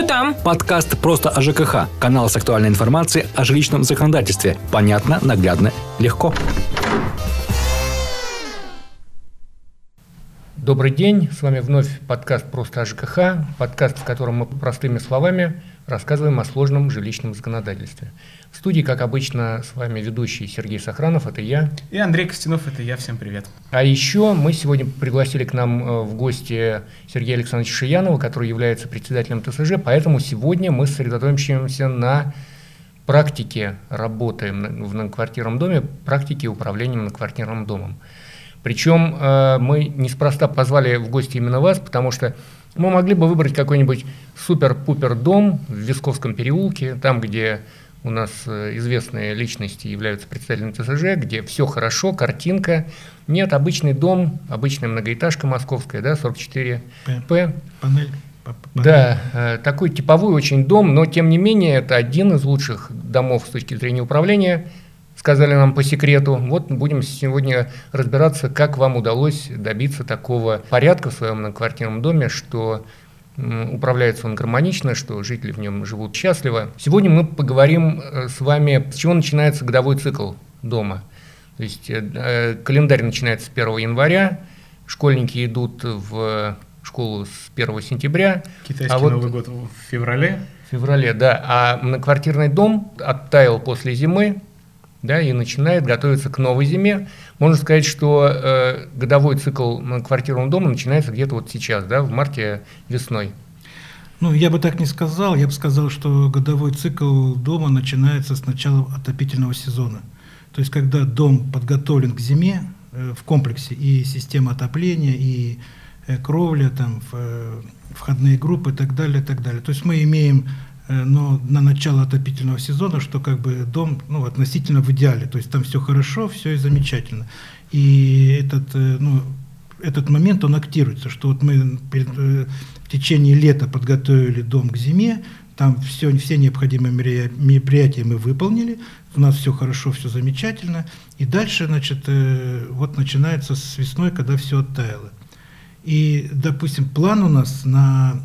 Что там? Подкаст «Просто о ЖКХ». Канал с актуальной информацией о жилищном законодательстве. Понятно, наглядно, легко. Добрый день, с вами вновь подкаст «Просто о ЖКХ», подкаст, в котором мы простыми словами рассказываем о сложном жилищном законодательстве. В студии, как обычно, с вами ведущий Сергей Сохранов, это я. И Андрей Костянов, это я, всем привет. А еще мы сегодня пригласили к нам э, в гости Сергея Александровича Шиянова, который является председателем ТСЖ, поэтому сегодня мы сосредоточимся на практике работы в многоквартирном доме, практике управления многоквартирным домом. Причем э, мы неспроста позвали в гости именно вас, потому что мы могли бы выбрать какой-нибудь супер-пупер дом в Висковском переулке, там, где у нас э, известные личности являются представителями ТСЖ, где все хорошо, картинка. Нет, обычный дом, обычная многоэтажка московская, да, 44П. Панель. Да, э, такой типовой очень дом, но тем не менее это один из лучших домов с точки зрения управления, сказали нам по секрету. Вот будем сегодня разбираться, как вам удалось добиться такого порядка в своем многоквартирном доме, что управляется он гармонично, что жители в нем живут счастливо. Сегодня мы поговорим э, с вами, с чего начинается годовой цикл дома. То есть э, э, календарь начинается с 1 января, школьники идут в школу с 1 сентября. Китайский а вот Новый год в феврале. В феврале, да. А многоквартирный дом оттаял после зимы, да, и начинает готовиться к новой зиме. Можно сказать, что э, годовой цикл квартирного дома начинается где-то вот сейчас, да, в марте весной. Ну, я бы так не сказал. Я бы сказал, что годовой цикл дома начинается с начала отопительного сезона. То есть, когда дом подготовлен к зиме э, в комплексе, и система отопления, и э, кровля, там, в, э, входные группы и так далее, и так далее. То есть мы имеем но на начало отопительного сезона, что как бы дом ну, относительно в идеале, то есть там все хорошо, все и замечательно. И этот, э, ну, этот момент, он актируется, что вот мы э, в течение лета подготовили дом к зиме, там все, все необходимые мероприятия мы выполнили, у нас все хорошо, все замечательно, и дальше, значит, вот начинается с весной, когда все оттаяло. И, допустим, план у нас на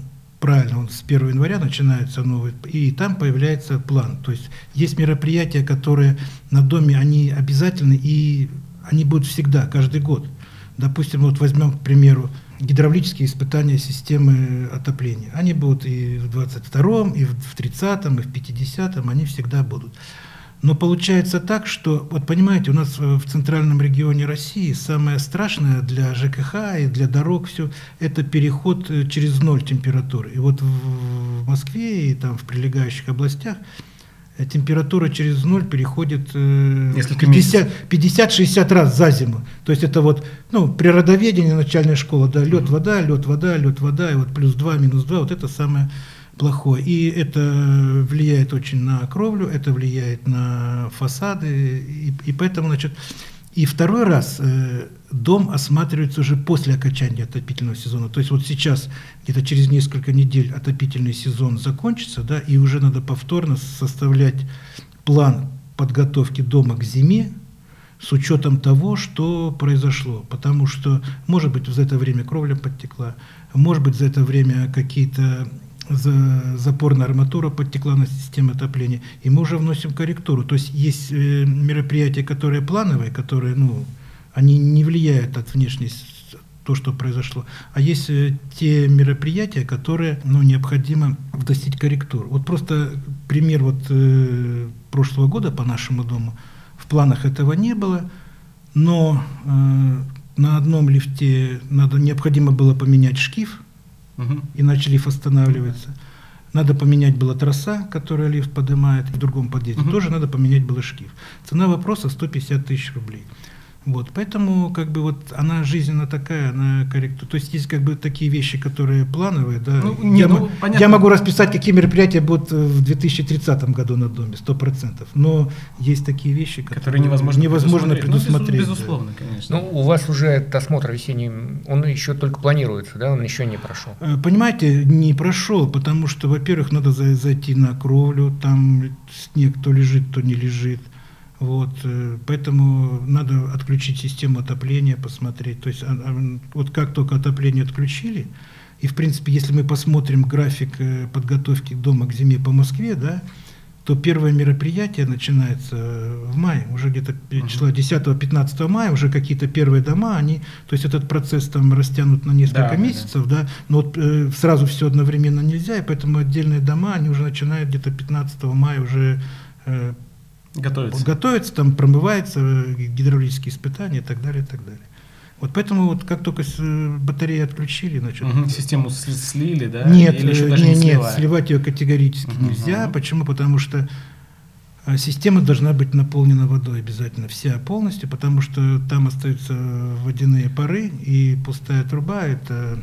правильно, он с 1 января начинается новый, и там появляется план. То есть есть мероприятия, которые на доме, они обязательны, и они будут всегда, каждый год. Допустим, вот возьмем, к примеру, гидравлические испытания системы отопления. Они будут и в 22-м, и в 30-м, и в 50-м, они всегда будут. Но получается так, что, вот понимаете, у нас в центральном регионе России самое страшное для ЖКХ и для дорог все это переход э, через ноль температуры. И вот в Москве и там в прилегающих областях э, температура через ноль переходит 50-60 э, раз за зиму. То есть это вот ну, природоведение, начальная школа, да, лед, вода, лед, вода, лед, вода, и вот плюс 2, минус 2, вот это самое плохое. И это влияет очень на кровлю, это влияет на фасады, и, и поэтому, значит, и второй раз э, дом осматривается уже после окончания отопительного сезона. То есть вот сейчас, где-то через несколько недель отопительный сезон закончится, да, и уже надо повторно составлять план подготовки дома к зиме, с учетом того, что произошло. Потому что, может быть, за это время кровля подтекла, может быть, за это время какие-то запорная арматура подтекла на систему отопления, и мы уже вносим корректуру. То есть есть э, мероприятия, которые плановые, которые, ну, они не влияют от внешней то, что произошло. А есть э, те мероприятия, которые ну, необходимо вносить корректуру. Вот просто пример вот, э, прошлого года по нашему дому. В планах этого не было, но э, на одном лифте надо, необходимо было поменять шкив – угу. иначе лифт останавливается. Надо поменять была трасса, которая лифт поднимает, в другом подъезде угу. тоже надо поменять было шкив. Цена вопроса 150 тысяч рублей. Вот, поэтому как бы вот она жизненно такая, она корректу. То есть есть как бы такие вещи, которые плановые, да. Ну, не, я, ну, я могу расписать, какие мероприятия будут в 2030 году на доме, сто процентов. Но есть такие вещи, которые, которые невозможно, невозможно предусмотреть. предусмотреть ну, безусловно, да. конечно. Ну, у вас уже этот осмотр весенний, он еще только планируется, да, он еще не прошел. Э, понимаете, не прошел, потому что, во-первых, надо зайти на кровлю, там снег то лежит, то не лежит. Вот, э, поэтому надо отключить систему отопления, посмотреть. То есть а, а, вот как только отопление отключили, И, в принципе, если мы посмотрим график э, подготовки дома к зиме по Москве, да, то первое мероприятие начинается в мае, уже где-то числа 10-15 мая, уже какие-то первые дома, они, то есть этот процесс там растянут на несколько да, месяцев, да, да но вот, э, сразу все одновременно нельзя, и поэтому отдельные дома, они уже начинают где-то 15 мая уже э, готовиться. готовиться, там промывается, гидравлические испытания и так далее, и так далее. Вот поэтому вот как только э, батареи отключили, значит, угу. систему слили, да? Нет, Или еще э, даже не, не нет, сливать ее категорически угу. нельзя. Почему? Потому что э, система должна быть наполнена водой обязательно вся полностью, потому что там остаются водяные пары и пустая труба это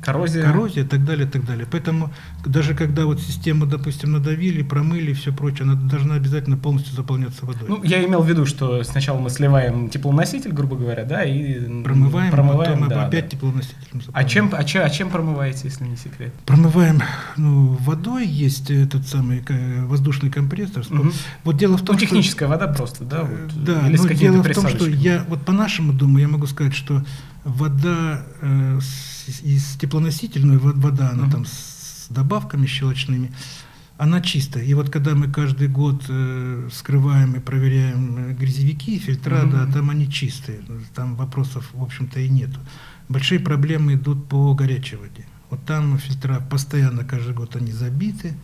коррозия. коррозия и так далее, и так далее. Поэтому даже когда вот систему, допустим, надавили, промыли и все прочее, она должна обязательно полностью заполняться водой. Ну, я имел в виду, что сначала мы сливаем теплоноситель, грубо говоря, да, и промываем, промываем потом да, опять да. теплоносителем А чем, а, чем, а чем промываете, если не секрет? Промываем ну, водой, есть этот самый воздушный компрессор. Угу. Вот дело в том, ну, техническая что... вода просто, да? Вот, э, да, или но дело в том, что я вот по нашему дому я могу сказать, что вода э, из теплоносительной вода, она uh-huh. там с добавками щелочными, она чистая. И вот когда мы каждый год э, скрываем и проверяем э, грязевики, фильтра, uh-huh. да, там они чистые. Там вопросов, в общем-то, и нету. Большие проблемы идут по горячей воде. Вот там фильтра постоянно каждый год они забиты.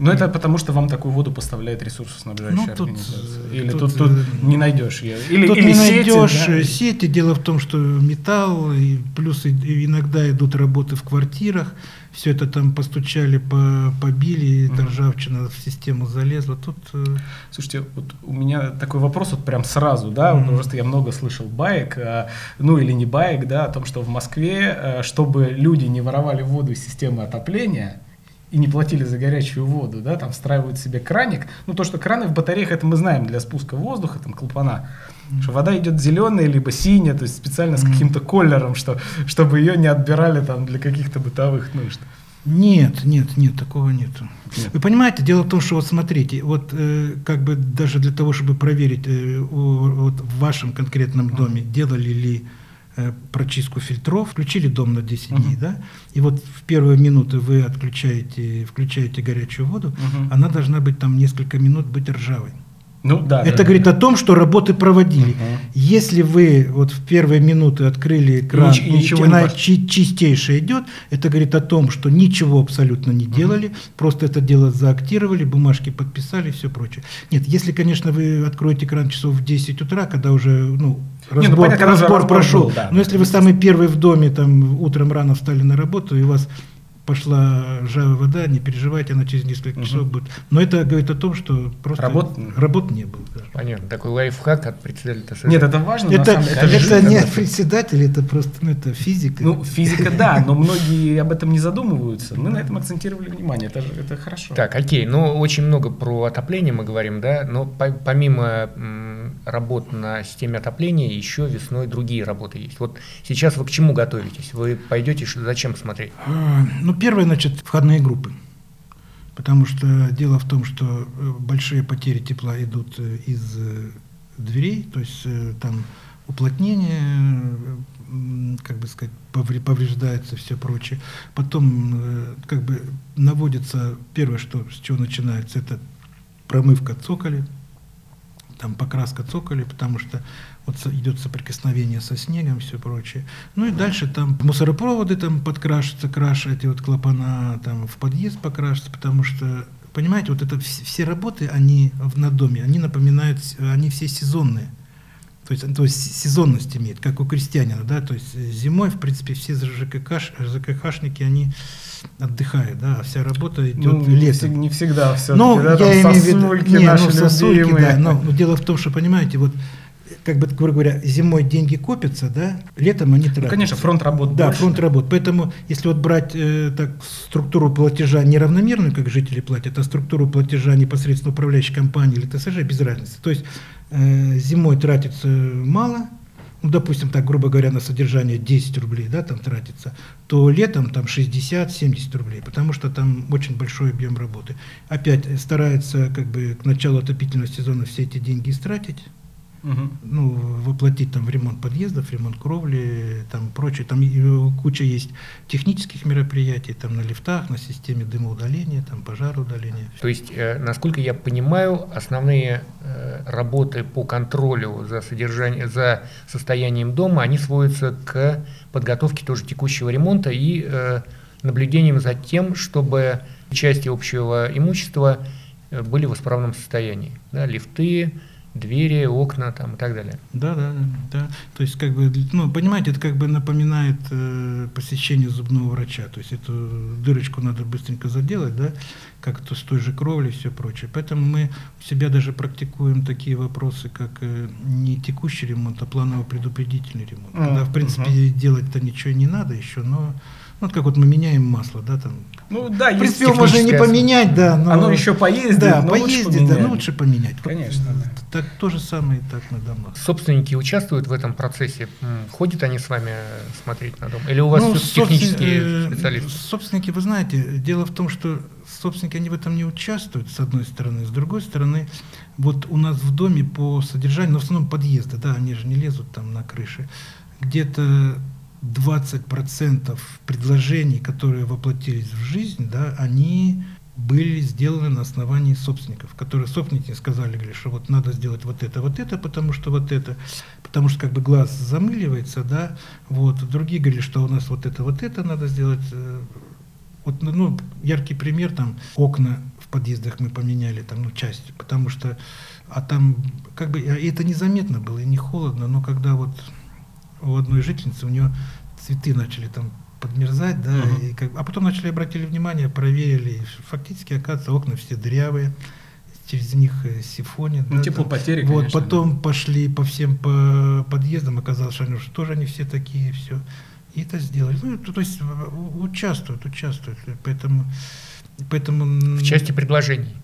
Ну, это потому, что вам такую воду поставляет ресурсоснабжающая ну, тут, организация. Или тут, тут, тут не найдешь ее. Или, тут или не сети, найдешь да? сети. Дело в том, что металл, и плюс иногда идут работы в квартирах. Все это там постучали, по, побили, угу. ржавчина в систему залезла. Тут... Э, Слушайте, вот у меня такой вопрос вот прям сразу, да, угу. просто я много слышал баек, а, ну или не баек, да, о том, что в Москве, э, чтобы люди не воровали воду из системы отопления, и не платили за горячую воду, да, там встраивают себе краник. Ну, то, что краны в батареях, это мы знаем для спуска воздуха, там, клапана. Mm-hmm. Что вода идет зеленая, либо синяя, то есть специально с каким-то колером, что, чтобы ее не отбирали там для каких-то бытовых нужд. Нет, нет, нет, такого нету. Нет. Вы понимаете, дело в том, что вот смотрите, вот э, как бы даже для того, чтобы проверить э, о, вот в вашем конкретном доме, делали ли прочистку фильтров, включили дом на 10 дней, uh-huh. да, и вот в первые минуты вы отключаете, включаете горячую воду, uh-huh. она должна быть там несколько минут быть ржавой. Ну, да, это да, говорит да. о том, что работы проводили. Угу. Если вы вот в первые минуты открыли экран, и, ничего она не чи- чистейшая идет, это говорит о том, что ничего абсолютно не делали, угу. просто это дело заактировали, бумажки подписали и все прочее. Нет, если, конечно, вы откроете экран часов в 10 утра, когда уже ну, разбор, не, ну, понятно, разбор, разбор прошел, был, да. но если вы самый первый в доме, там утром рано встали на работу, и у вас пошла ржавая вода, не переживайте, она через несколько угу. часов будет. Но это говорит о том, что просто работ, работ не было. Даже. Понятно. Такой лайфхак от председателя ТСЖ. Нет, это важно. Это, это, это, это не председатель, это просто ну, это физика. Ну, физика, да, но многие об этом не задумываются. Мы на этом акцентировали внимание, это, это хорошо. Так, окей, ну очень много про отопление мы говорим, да, но по, помимо м, работ на системе отопления еще весной другие работы есть. Вот сейчас вы к чему готовитесь? Вы пойдете, зачем смотреть? А, ну, первое, значит, входные группы. Потому что дело в том, что э, большие потери тепла идут э, из э, дверей, то есть там уплотнение, как бы сказать, повреждается все прочее. Потом как бы наводится, первое, что, с чего начинается, это промывка цоколя, там покраска цоколя, потому что вот идет соприкосновение со снегом, все прочее. Ну и дальше там мусоропроводы там подкрашиваются, краши эти вот клапана там в подъезд покрашиваются, потому что, понимаете, вот это все работы, они на доме, они напоминают, они все сезонные. То есть, то есть сезонность имеет, как у крестьянина, да, то есть зимой, в принципе, все ЖКХ, ЖКХшники, они отдыхают, да, а вся работа идет ну, летом. Не всегда все ну, да, я там сосульки не, наши ну, сосульки, да, но, но дело в том, что, понимаете, вот как бы, грубо говоря, зимой деньги копятся, да, летом они тратятся. Ну, конечно, фронт работ Да, больше. фронт работ. Поэтому, если вот брать э, так, структуру платежа неравномерную, как жители платят, а структуру платежа непосредственно управляющей компании или ТСЖ, без разницы. То есть э, зимой тратится мало, ну, допустим, так, грубо говоря, на содержание 10 рублей, да, там тратится, то летом там 60-70 рублей, потому что там очень большой объем работы. Опять старается как бы к началу отопительного сезона все эти деньги истратить, угу. ну, воплотить там в ремонт подъездов, ремонт кровли, там прочее. Там куча есть технических мероприятий, там на лифтах, на системе дымоудаления, там пожароудаления. То есть, э, насколько я понимаю, основные э, работы по контролю за содержанием, за состоянием дома, они сводятся к подготовке тоже текущего ремонта и э, наблюдением за тем, чтобы части общего имущества э, были в исправном состоянии. Да, лифты, двери, окна там, и так далее. Да, да, да. То есть, как бы, ну, понимаете, это как бы напоминает э, посещение зубного врача. То есть эту дырочку надо быстренько заделать, да, как то с той же кровлей и все прочее. Поэтому мы у себя даже практикуем такие вопросы, как э, не текущий ремонт, а планово-предупредительный ремонт. Mm-hmm. Когда, в принципе, mm-hmm. делать-то ничего не надо еще, но вот как вот мы меняем масло, да, там. Ну да, в принципе, его можно не поменять, да, но оно еще поездит, да, но поездит, лучше да, но лучше поменять. Конечно, да. Так то же самое и так на домах. Собственники участвуют в этом процессе, ходят они с вами смотреть на дом, или у вас ну, технические э, специалисты? Собственники, вы знаете, дело в том, что собственники они в этом не участвуют, с одной стороны, с другой стороны, вот у нас в доме по содержанию, но в основном подъезды, да, они же не лезут там на крыши, где-то 20% предложений, которые воплотились в жизнь, да, они были сделаны на основании собственников, которые собственники сказали, говорили, что вот надо сделать вот это, вот это, потому что вот это, потому что как бы глаз замыливается, да, вот, другие говорили, что у нас вот это, вот это надо сделать, э, вот, ну, яркий пример, там, окна в подъездах мы поменяли, там, ну, часть, потому что, а там, как бы, это незаметно было, и не холодно, но когда вот у одной жительницы, у нее цветы начали там подмерзать, да, uh-huh. и как, а потом начали обратили внимание, проверили, фактически, оказывается, окна все дырявые, через них э, сифонит. Ну, да, теплопотери, Вот, конечно, потом да. пошли по всем по подъездам, оказалось, что они уже тоже они все такие, все. И это сделали. Ну, то, то есть участвуют, участвуют. Поэтому, поэтому... В части предложений.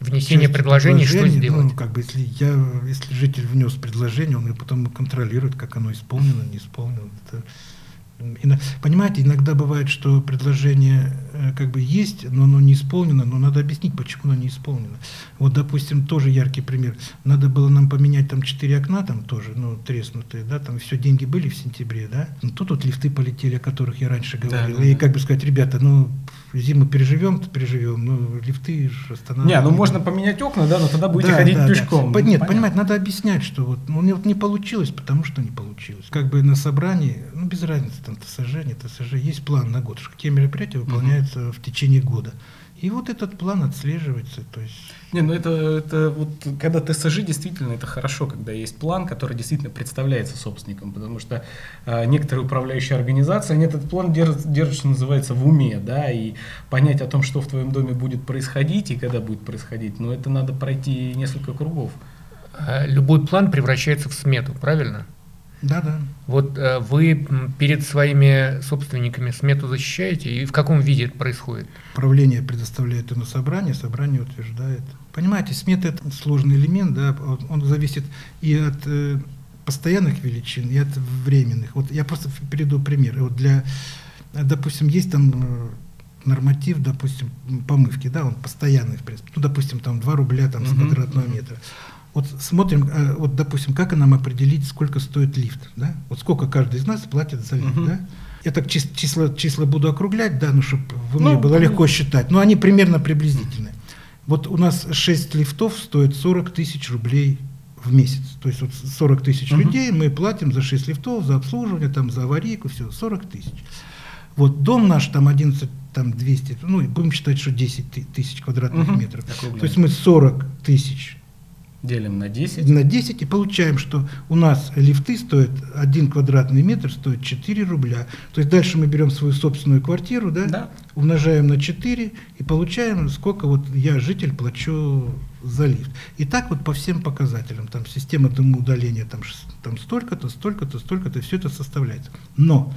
Внесение предложений, что сделать? Ну, как бы, если, я, если житель внес предложение, он потом контролирует, как оно исполнено, не исполнено. Это, Понимаете, иногда бывает, что предложение как бы есть, но оно не исполнено, но надо объяснить, почему оно не исполнено. Вот, допустим, тоже яркий пример. Надо было нам поменять там четыре окна, там тоже, ну, треснутые, да, там все деньги были в сентябре, да. Но тут вот лифты полетели, о которых я раньше говорил. Да, и как бы сказать, ребята, ну, зиму переживем, то переживем, ну, лифты же останавливают. Не, ну можно поменять окна, да, но тогда будете да, ходить да, пешком. Да. Нет, понимаете, надо объяснять, что вот, ну, вот не получилось, потому что не получилось. Как бы на собрании, ну, без разницы, там, ТСЖ, не ТСЖ, есть план на год, что какие мероприятия выполняются угу. в течение года. И вот этот план отслеживается. То есть... Не, ну это, это вот когда ТСЖ действительно это хорошо, когда есть план, который действительно представляется собственником, потому что э, некоторые управляющие организации, они этот план держат, держат, что называется, в уме, да, и понять о том, что в твоем доме будет происходить и когда будет происходить, но это надо пройти несколько кругов. А любой план превращается в смету, правильно? Да, да. Вот э, вы перед своими собственниками смету защищаете, и в каком виде это происходит? Правление предоставляет ее на собрание, собрание утверждает. Понимаете, смета – это сложный элемент, да, он зависит и от э, постоянных величин, и от временных. Вот я просто приведу пример. Вот для, допустим, есть там э, норматив, допустим, помывки, да, он постоянный, в принципе. Ну, допустим, там 2 рубля там, с квадратного метра. Вот смотрим, э, вот допустим, как нам определить, сколько стоит лифт, да? Вот сколько каждый из нас платит за лифт, uh-huh. да? Я так чис- числа, числа буду округлять, да, ну, чтобы уме ну, было легко считать. Но они примерно приблизительные. Вот у нас 6 лифтов стоит 40 тысяч рублей в месяц. То есть вот 40 тысяч uh-huh. людей мы платим за 6 лифтов, за обслуживание, там, за аварийку, все, 40 тысяч. Вот дом наш там 11, там 200, ну, будем считать, что 10 тысяч квадратных uh-huh. метров. То есть мы 40 тысяч Делим на 10. На 10 и получаем, что у нас лифты стоят, один квадратный метр стоит 4 рубля. То есть дальше мы берем свою собственную квартиру, да, да. умножаем на 4 и получаем, сколько вот я, житель, плачу за лифт. И так вот по всем показателям. Там система дымоудаления там, там столько-то, столько-то, столько-то, все это составляется. Но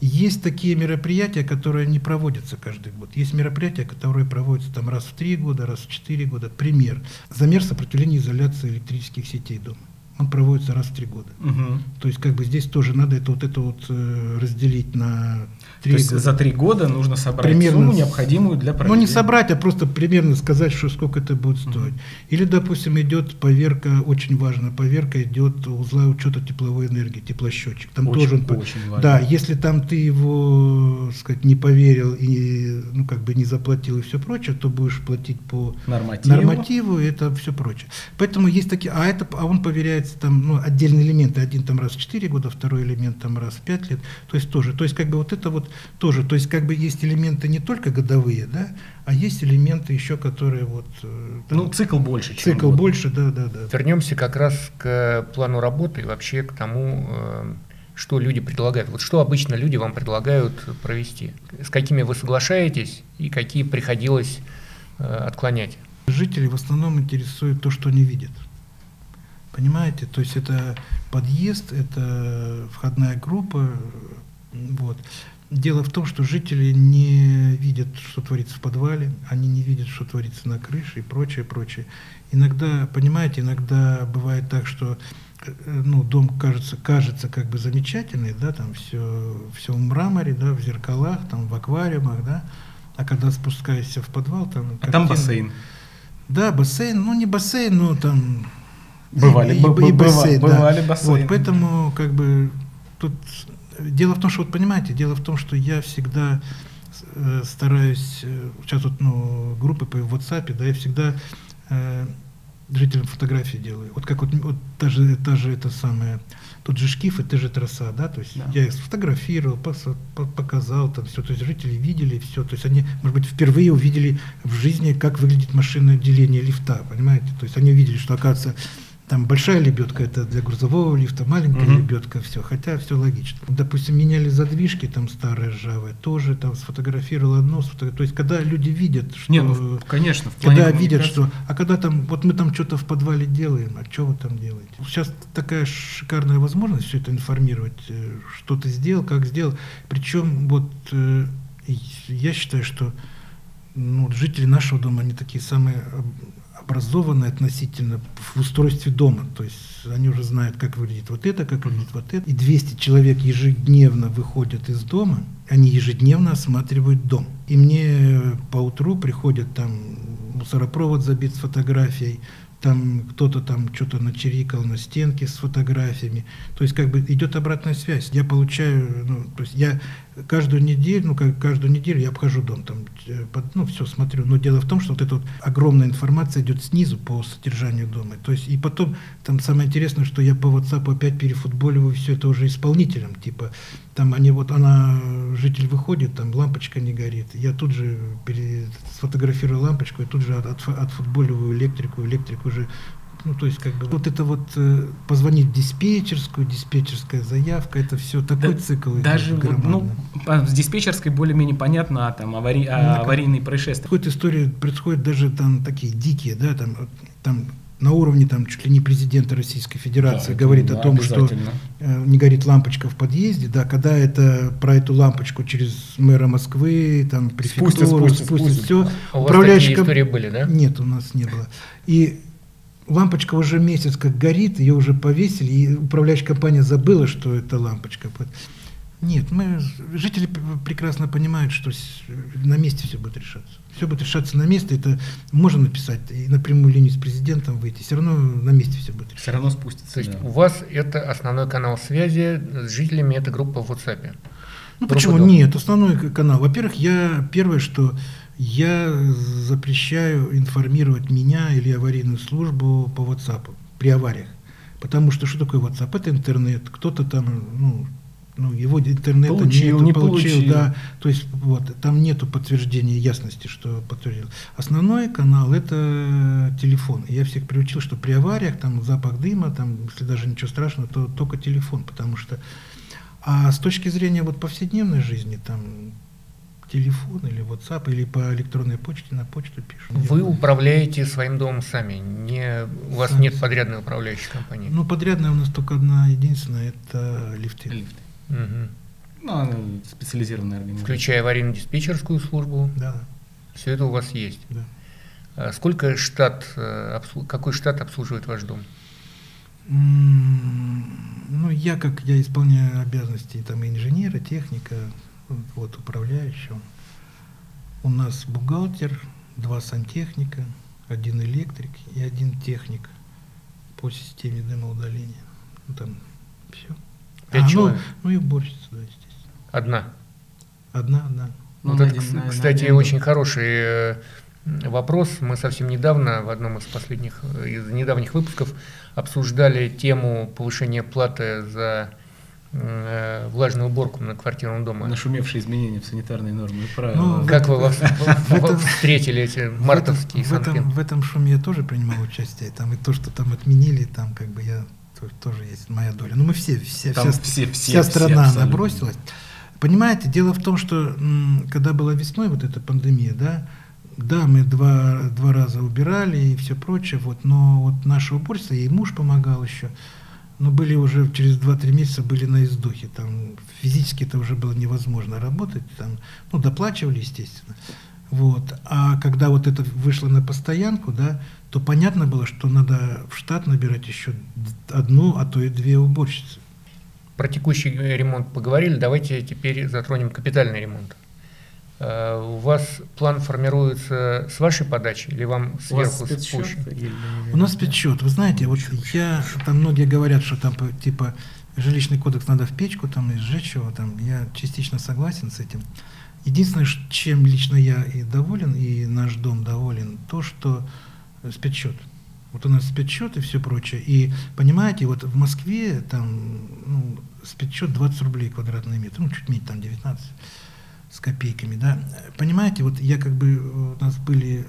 есть такие мероприятия, которые не проводятся каждый год. Есть мероприятия, которые проводятся там раз в три года, раз в четыре года. Пример. Замер сопротивления изоляции электрических сетей дома. Он проводится раз в три года. Мгм. То есть как бы здесь тоже надо это вот это вот э, разделить на три То есть года. за три года нужно собрать Примерно сумму, необходимую для Ну проведения. не собрать, а просто примерно сказать, что сколько это будет стоить. Или, допустим, идет поверка, очень важно, поверка идет узла учета тепловой энергии, теплосчетчик. Там Очень, тоже он очень важно. Да, если там ты его, так сказать, не поверил и ну как бы не заплатил и все прочее, то будешь платить по Нормативу. нормативу и это все прочее. Поэтому есть такие, а это, а он поверяется там, ну, отдельные элементы, один там раз в 4 года, второй элемент там раз в 5 лет, то есть тоже, то есть как бы вот это вот тоже, то есть как бы есть элементы не только годовые, да, а есть элементы еще, которые вот э, там, Ну, цикл больше, чем цикл год. больше, да, да, да. Вернемся как раз к плану работы и вообще к тому, э, что люди предлагают. Вот что обычно люди вам предлагают провести? С какими вы соглашаетесь и какие приходилось э, отклонять? Жителей в основном интересует то, что они видят. Понимаете? То есть это подъезд, это входная группа. Вот. Дело в том, что жители не видят, что творится в подвале, они не видят, что творится на крыше и прочее, прочее. Иногда, понимаете, иногда бывает так, что э, ну, дом кажется, кажется как бы замечательный, да, там все, все в мраморе, да, в зеркалах, там в аквариумах, да, а когда спускаешься в подвал, там... А там бассейн. да, бассейн, ну не бассейн, но там Бывали, и, б- и б- бассейн, быва- да. бывали бассейны. Вот, поэтому как бы тут дело в том, что вот понимаете, дело в том, что я всегда э, стараюсь э, сейчас вот ну группы по WhatsApp, да, я всегда э, жителям фотографии делаю. Вот как вот, вот та же, та же это самое, тот же шкиф, это же трасса, да, то есть Да. я их сфотографировал, пос- по- показал там все, то есть жители видели все, то есть они, может быть, впервые увидели в жизни, как выглядит машинное отделение лифта, понимаете, то есть они увидели, что оказывается там большая лебедка это для грузового лифта, маленькая Мгм. лебедка, все, хотя все логично. Допустим, меняли задвижки, там старые ржавые, тоже там сфотографировал одно, сфотографировал. то есть когда люди видят, что Не, ну, конечно, в плане когда видят, что, а когда там, вот мы там что-то в подвале делаем, а что вы там делаете? Сейчас такая шикарная возможность все это информировать, э, что ты сделал, как сделал. Причем вот э, я считаю, что ну, жители нашего дома, они такие самые об- образованные относительно в устройстве дома. То есть они уже знают, как выглядит вот это, как выглядит вот это. И 200 человек ежедневно выходят из дома, они ежедневно осматривают дом. И мне по утру приходят там мусоропровод забит с фотографией, там кто-то там что-то начерикал на стенке с фотографиями. То есть как бы идет обратная связь. Я получаю, ну, то есть я каждую неделю, ну как каждую неделю я обхожу дом, там, э, под- ну все смотрю. Но дело в том, что вот эта вот огромная информация идет снизу по содержанию дома. То есть и потом там самое интересное, что я по WhatsApp опять перефутболиваю все это уже исполнителям, типа там они вот она житель выходит, там лампочка не горит, я тут же пере- сфотографирую лампочку и тут же от, отф- отфутболиваю электрику, электрик уже ну, то есть, как бы, вот это вот э, позвонить в диспетчерскую, диспетчерская заявка, это все такой Да- цикл. Даже вот, ну, с диспетчерской более-менее понятно, а там авари- а, Ну, аварийные происшествия. Какой-то истории происходят даже там такие дикие, да, там, там на уровне там чуть ли не президента Российской Федерации Да, говорит это о том, что э, не горит лампочка в подъезде, да, когда это про эту лампочку через мэра Москвы, там префектуру, Спустят, спустят, спустят, спустят. все. А у вас такие истории были, да? Нет, у нас не было. И лампочка уже месяц как горит, ее уже повесили, и управляющая компания забыла, что это лампочка. Нет, мы, жители прекрасно понимают, что с- на месте все будет решаться. Все будет решаться на месте. Это можно написать и на прямую линию с президентом выйти. Все равно на месте все будет решаться. Все равно спустится. То есть да. у вас это основной канал связи с жителями, это группа в WhatsApp. Ну Группа почему? дома. Нет, основной канал. Во-первых, я первое, что я запрещаю информировать меня или аварийную службу по WhatsApp при авариях. Потому что что такое WhatsApp? Это интернет. Кто-то там, ну, ну его интернета Получил, нету, не получил, получил. да. То есть вот там нету подтверждения ясности, что подтвердил. Основной канал это телефон. Я всех приучил, что при авариях там запах дыма, там если даже ничего страшного, то только телефон, потому что а с точки зрения вот повседневной жизни, там телефон или WhatsApp или по электронной почте на почту пишут. Вы управляете своим домом сами, не, у вас Сам. нет подрядной управляющей компании. Ну, подрядная у нас только одна единственная, это лифты. Лифты. Мгм. Ну, она специализированная организация. Включая аварийно-диспетчерскую службу, Да, все это у вас есть. да. А Сколько штат, э, какой штат обслуживает ваш дом? Ну, я как я исполняю обязанности там инженера, техника, вот управляющего. У нас бухгалтер, два сантехника, один электрик и один техник по системе дымоудаления. Ну, там все. Пять а, человек? Ну, ну и уборщица, да, естественно. Одна? Одна, одна. Ну, вот это, на, кстати, на очень хороший э, вопрос. Мы совсем недавно, в одном из последних, э, из недавних выпусков, обсуждали тему повышения платы за э, влажную уборку на квартирном доме. Нашумевшие изменения в санитарные нормы и правила. Ну, как вы встретили эти мартовские в этом, в этом шуме я тоже принимал участие. Там и то, что там отменили, там как бы я тоже есть моя доля. Но ну, мы все, все, вся, все, все, вся страна все набросилась. Понимаете, дело в том, что когда была весной вот эта пандемия, да, да, мы два, два раза убирали и все прочее, вот, но вот наша уборщица, ей муж помогал еще, но были уже через 2-3 месяца были на издохе, там физически это уже было невозможно работать, там, ну, доплачивали, естественно. Вот. А когда вот это вышло на постоянку, да, то понятно было, что надо в штат набирать еще одну, а то и две уборщицы. Про текущий ремонт поговорили, давайте теперь затронем капитальный ремонт. Uh, у вас план формируется с вашей подачи или вам сверху спущен? У нас спецсчет. Вы знаете, вот я, там многие говорят, что там типа жилищный кодекс надо в печку там и сжечь его, там, я частично согласен с этим. Единственное, чем лично я и доволен, и наш дом доволен, то, что спецсчет. Вот у нас спецсчет и все прочее. И понимаете, вот в Москве там ну, спецсчет 20 рублей квадратный метр, ну чуть меньше, там 19 с копейками, да. Понимаете, вот я как бы, у нас были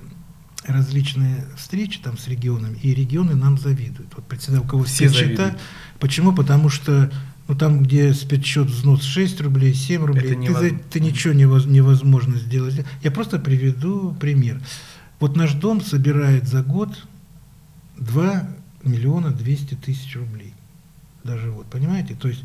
различные встречи там с регионами, и регионы нам завидуют. Вот председатель, у кого все спецсчета. Почему? Потому что ну, там, где спецсчет взнос 6 рублей, 7 рублей, ты, за, ты ничего невозможно сделать. Я просто приведу пример. Вот наш дом собирает за год 2 миллиона 200 тысяч рублей. Даже вот, понимаете? То есть,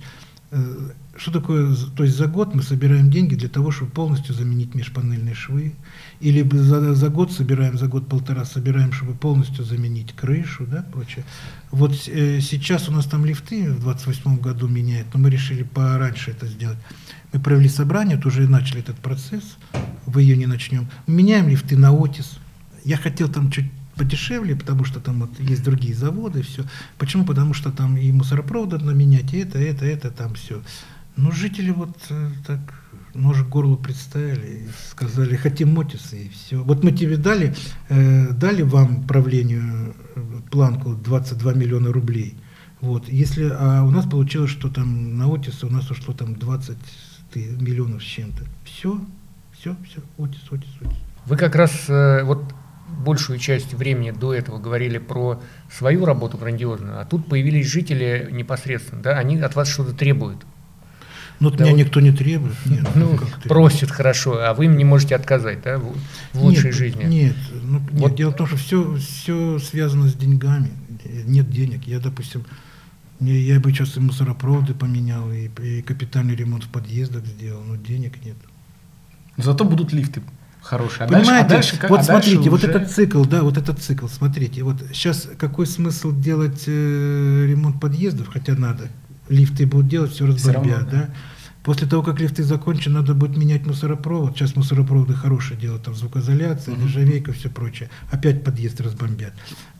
что такое, то есть за год мы собираем деньги для того, чтобы полностью заменить межпанельные швы, или за, за год собираем, за год-полтора собираем, чтобы полностью заменить крышу, да, прочее. Вот э, сейчас у нас там лифты в 28 году меняют, но мы решили пораньше это сделать. Мы провели собрание, вот уже начали этот процесс, в июне начнем. Меняем лифты на Отис, я хотел там чуть подешевле, потому что там вот есть другие заводы, все. Почему? Потому что там и мусоропровод надо менять, и это, это, это, там все. Но жители вот э, так нож к горлу представили сказали, хотим мотисы, и все. Вот мы тебе дали, э, дали вам правлению э, планку 22 миллиона рублей. Вот. Если, а у нас получилось, что там на Отисы у нас ушло там 20 миллионов с чем-то. Все, все, все, Отис, Отис, Отис. Вы как раз э, вот большую часть времени до этого говорили про свою работу грандиозную, а тут появились жители непосредственно, да, они от вас что-то требуют. Ну, да, меня вот, никто не требует. Нет, ну, просит хорошо, а вы им не можете отказать, да, в, в лучшей нет, жизни. Нет, ну, вот. нет, дело в том, что все, все связано с деньгами. Нет денег. Я, допустим, я бы сейчас и мусоропроводы поменял, и, и капитальный ремонт в подъездах сделал, но денег нет. Зато будут лифты хороший. А Понимаете, дальше, а дальше, вот а смотрите, дальше вот уже... этот цикл, да, вот этот цикл, смотрите, вот сейчас какой смысл делать э, ремонт подъездов, хотя надо, лифты будут делать, все разбомбят, да? После того, как лифты закончены, надо будет менять мусоропровод. Сейчас мусоропроводы хорошее дело, там звукоизоляция, нержавейка, все прочее. Опять подъезд разбомбят.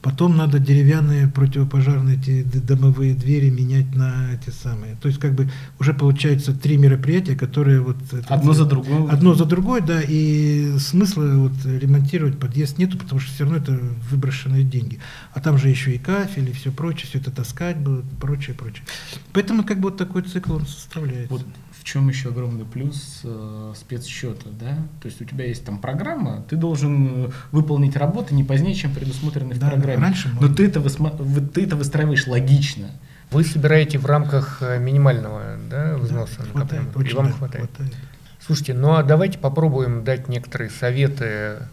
Потом надо деревянные противопожарные эти домовые двери менять на эти самые. То есть как бы уже получается три мероприятия, которые вот... Одно это, за другое. Одно за другое, да, и смысла вот ремонтировать подъезд нету, потому что все равно это выброшенные деньги. А там же еще и кафель, и все прочее, все это таскать будет, прочее, прочее. Поэтому как бы вот такой цикл он составляется. Вот в чем еще огромный плюс э, спецсчета, да? То есть у тебя есть там программа, ты должен выполнить работы не позднее, чем предусмотрены да, в программе. Раньше Но ты это, ты это выстраиваешь логично. Вы собираете в рамках э, минимального да, взноса да, хватает, и вам хватает. хватает. Слушайте, ну а давайте попробуем дать некоторые советы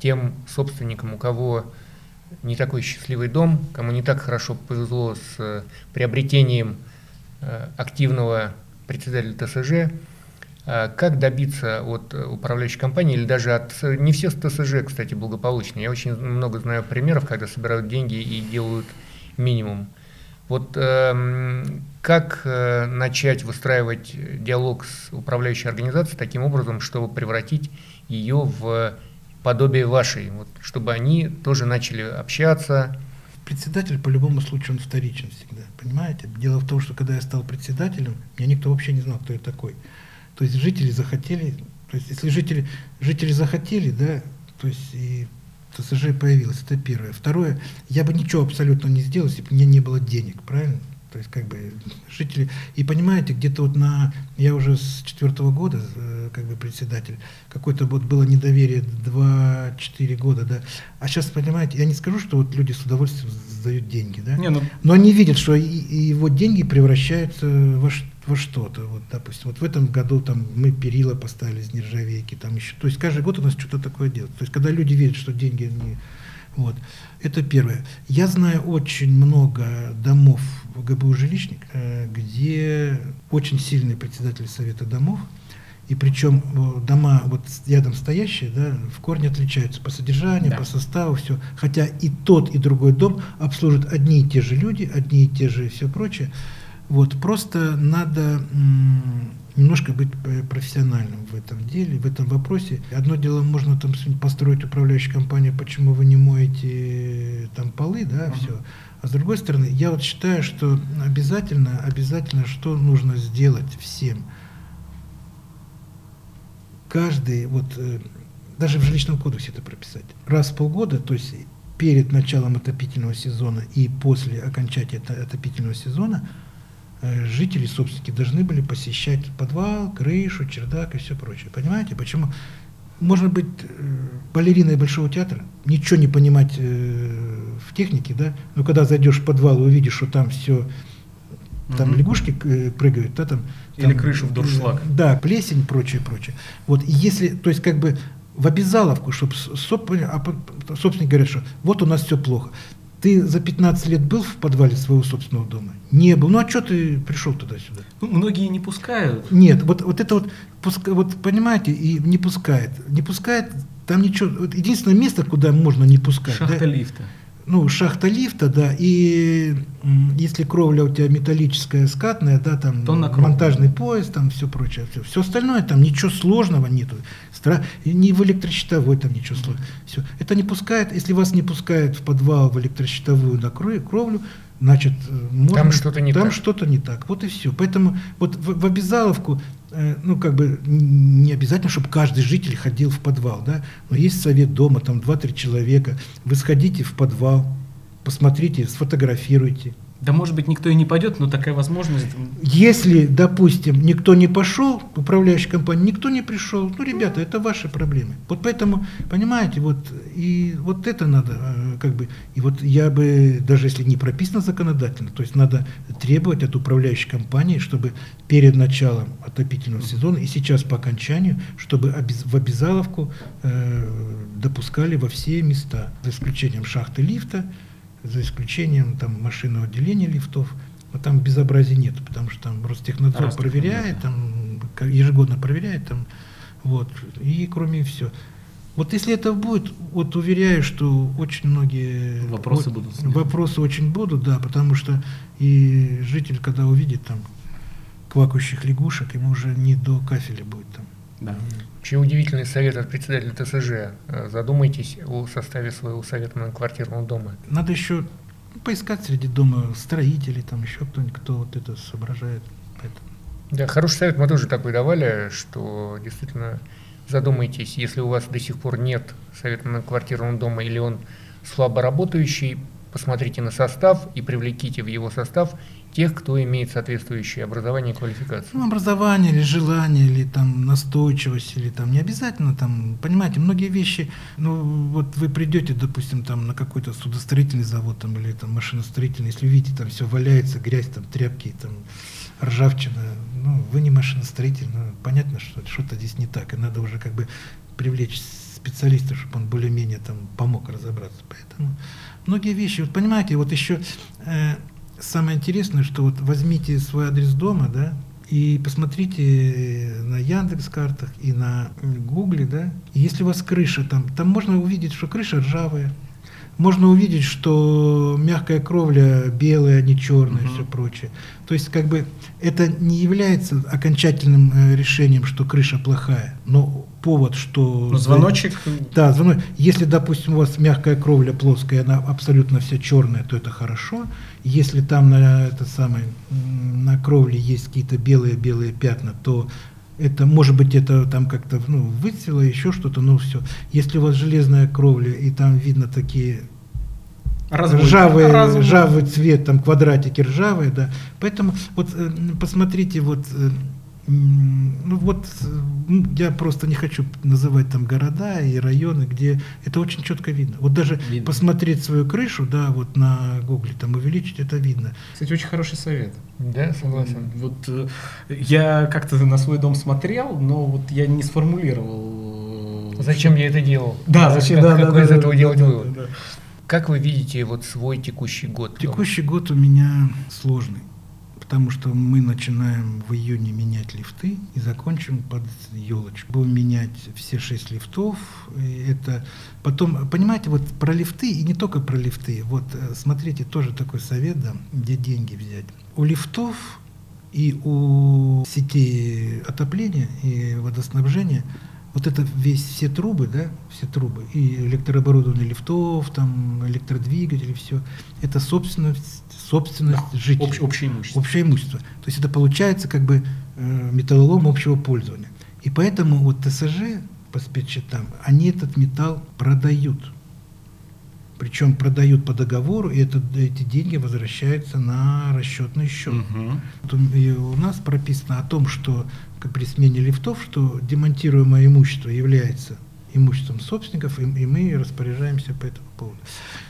тем собственникам, у кого не такой счастливый дом, кому не так хорошо повезло с э, приобретением активного председатель ТСЖ, а, как добиться от управляющей компании или даже от... Не все ТСЖ, кстати, благополучные. Я очень много знаю примеров, когда собирают деньги и делают минимум. Вот э, как э, начать выстраивать диалог с управляющей организацией таким образом, чтобы превратить ее в подобие вашей, вот, чтобы они тоже начали общаться? Председатель по любому случаю он вторичен всегда, понимаете? Дело в том, что когда я стал председателем, меня никто вообще не знал, кто я такой. То есть жители захотели, то есть если жители, жители захотели, да, то есть и ТСЖ появилось, это первое. Второе, я бы ничего абсолютно не сделал, если бы у меня не было денег, правильно? То есть как бы жители, и понимаете, где-то вот на, я уже с четвертого года э, как бы председатель, какое-то вот было недоверие 2-4 года, да, а сейчас, понимаете, я не скажу, что вот люди с удовольствием сдают деньги, да, не, ну... но они видят, что и, и его деньги превращаются во, во что-то, вот, допустим, вот в этом году там мы перила поставили из нержавейки, там еще, то есть каждый год у нас что-то такое делают, то есть когда люди видят, что деньги не вот. Это первое. Я знаю очень много домов в ГБУ «Жилищник», э, где очень сильные председатели совета домов, и причем э, дома вот рядом стоящие, да, в корне отличаются по содержанию, да. по составу, все. Хотя и тот, и другой дом обслужат одни и те же люди, одни и те же и все прочее. Вот, просто надо немножко быть профессиональным в этом деле, в этом вопросе. Одно дело, можно там построить управляющую компанию, почему вы не моете там полы, да, uh-huh. все. А с другой стороны, я вот считаю, что обязательно, обязательно, что нужно сделать всем. Каждый, вот э, даже в жилищном кодексе это прописать. Раз в полгода, то есть перед началом отопительного сезона и после окончания отопительного сезона, Э, жители, собственники должны были посещать подвал, крышу, чердак и все прочее. Понимаете, почему? Можно быть э, балериной Большого театра, ничего не понимать в технике, да, но когда зайдешь в подвал и увидишь, что там все, там угу. лягушки прыгают, да, там... Или там, крышу в дуршлаг. Да, плесень, прочее, прочее. Вот, если, то есть как бы в обязаловку, чтобы а собственники говорят, что вот у нас все плохо. Ты за 15 лет был в подвале своего собственного дома? Не был. Ну а что ты пришел туда-сюда? Ну, многие не пускают. Нет, вот, вот это вот, пуска, вот понимаете, и не пускает. Не пускает, там ничего. Вот единственное место, куда можно не пускать. Шахта да? лифта ну, шахта лифта, да, и если кровля у тебя металлическая, скатная, да, там монтажный поезд, там все прочее, все, все остальное там ничего сложного нету, Стра... ни в электрощитовой там ничего сложного, все. Это не пускает, если вас не пускают в подвал в электрощитовую на кровлю, значит, э, можно, там что-то не там так. что-то не так, вот и все. Поэтому вот в, в обязаловку ну, как бы не обязательно, чтобы каждый житель ходил в подвал, да, но есть совет дома, там 2-3 человека, вы сходите в подвал, посмотрите, сфотографируйте, да, может быть, никто и не пойдет, но такая возможность. Если, допустим, никто не пошел, управляющая компания, никто не пришел, ну, ребята, это ваши проблемы. Вот поэтому, понимаете, вот и вот это надо, э, как бы, и вот я бы, даже если не прописано законодательно, то есть надо требовать от управляющей компании, чтобы перед началом отопительного сезона и сейчас по окончанию, чтобы в обязаловку э, допускали во все места, за исключением шахты лифта, за исключением там машинного отделения лифтов, но там безобразия нет, потому что там Ростехнадзор Раз проверяет, там ежегодно проверяет, там, вот, и кроме все. Вот если это будет, вот уверяю, что очень многие вопросы вот, будут. Вопросы очень будут, да, потому что и житель, когда увидит там квакающих лягушек, ему уже не до кафеля будет там. Да. Очень удивительный совет от председателя ТСЖ. Э, задумайтесь о составе своего совета многоквартирного дома. Надо еще поискать среди дома строителей, там еще кто-нибудь, кто вот это соображает. Поэтому. Да, хороший совет мы тоже такой давали, что действительно задумайтесь, если у вас до сих пор нет совета многоквартирного дома или он слабо работающий, посмотрите на состав и привлеките в его состав тех, кто имеет соответствующее образование и квалификацию. Ну, образование или желание, или там настойчивость, или там не обязательно там, понимаете, многие вещи, ну вот вы придете, допустим, там на какой-то судостроительный завод там, или там машиностроительный, если видите, там все валяется, грязь, там тряпки, там ржавчина, ну вы не машиностроитель, ну, понятно, что что-то здесь не так, и надо уже как бы привлечь специалиста, чтобы он более-менее там помог разобраться. Поэтому многие вещи, вот понимаете, вот еще э, самое интересное, что вот возьмите свой адрес дома, да, и посмотрите на Яндекс картах и на Гугле, да, и если у вас крыша там, там можно увидеть, что крыша ржавая, можно увидеть, что мягкая кровля белая, а не черная, угу. все прочее. То есть, как бы, это не является окончательным э, решением, что крыша плохая, но повод, что... Ну, звоночек... Да, звонок. Если, допустим, у вас мягкая кровля плоская, она абсолютно вся черная, то это хорошо. Если там на, это самое, на кровле есть какие-то белые-белые пятна, то это, может быть, это там как-то ну, выцвело, еще что-то, но все. Если у вас железная кровля, и там видно такие Разбой. ржавый, Разбой. ржавый цвет, там квадратики ржавые, да. Поэтому вот э, посмотрите, вот э, ну вот я просто не хочу называть там города и районы, где это очень четко видно. Вот даже видно. посмотреть свою крышу, да, вот на гугле там увеличить, это видно. Кстати, очень хороший совет. Да, согласен. Вот э, я как-то на свой дом смотрел, но вот я не сформулировал. Зачем я это делал? Да, зачем? Как, да, какой да, из да, этого да, делать да, вывод? Да, да. Как вы видите вот свой текущий год? Текущий год у меня сложный потому что мы начинаем в июне менять лифты и закончим под елочку. Будем менять все шесть лифтов. Это потом, понимаете, вот про лифты и не только про лифты. Вот э, смотрите, тоже такой совет, да, где деньги взять. У лифтов и у сетей отопления и водоснабжения вот это весь все трубы, да, все трубы, и электрооборудование лифтов, там, электродвигатели, все, это собственность, собственность да, жителей. Общ, общее имущество. Общее имущество. То есть это получается как бы э, металлолом общего пользования. И поэтому вот ТСЖ по спецсчетам, они этот металл продают. Причем продают по договору, и это, эти деньги возвращаются на расчетный счет. Угу. И у нас прописано о том, что при смене лифтов, что демонтируемое имущество является имуществом собственников, и, и мы распоряжаемся по этому поводу.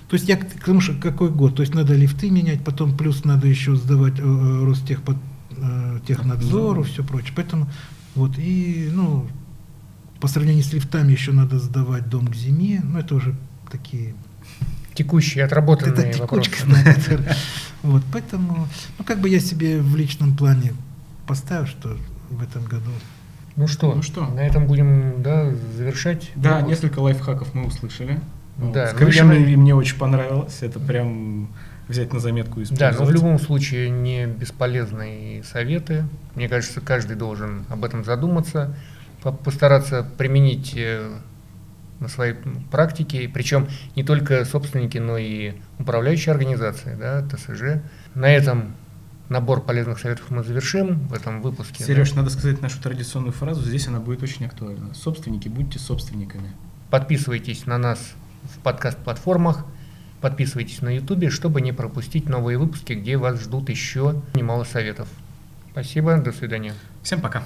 То есть я к тому, что какой год, то есть надо лифты менять, потом плюс надо еще сдавать э, Ростехпод, э, технадзору, все прочее. Поэтому вот и ну по сравнению с лифтами еще надо сдавать дом к зиме, ну это уже такие текущие отработанные это вопросы. Вот поэтому, ну как бы я себе в личном плане поставил, что в этом году. Ну что, ну что, на этом будем да, завершать. Да, выпуск. несколько лайфхаков мы услышали. Да, С ну, ну, я... мне очень понравилось. Это прям взять на заметку и использовать. Да, но в любом случае не бесполезные советы. Мне кажется, каждый должен об этом задуматься, постараться применить э, на своей практике, причем не только собственники, но и управляющие организации, да, ТСЖ. На этом Набор полезных советов мы завершим в этом выпуске. Сереж, да? надо сказать нашу традиционную фразу, здесь она будет очень актуальна. Собственники, будьте собственниками. Подписывайтесь на нас в подкаст-платформах, подписывайтесь на YouTube, чтобы не пропустить новые выпуски, где вас ждут еще немало советов. Спасибо, до свидания. Всем пока.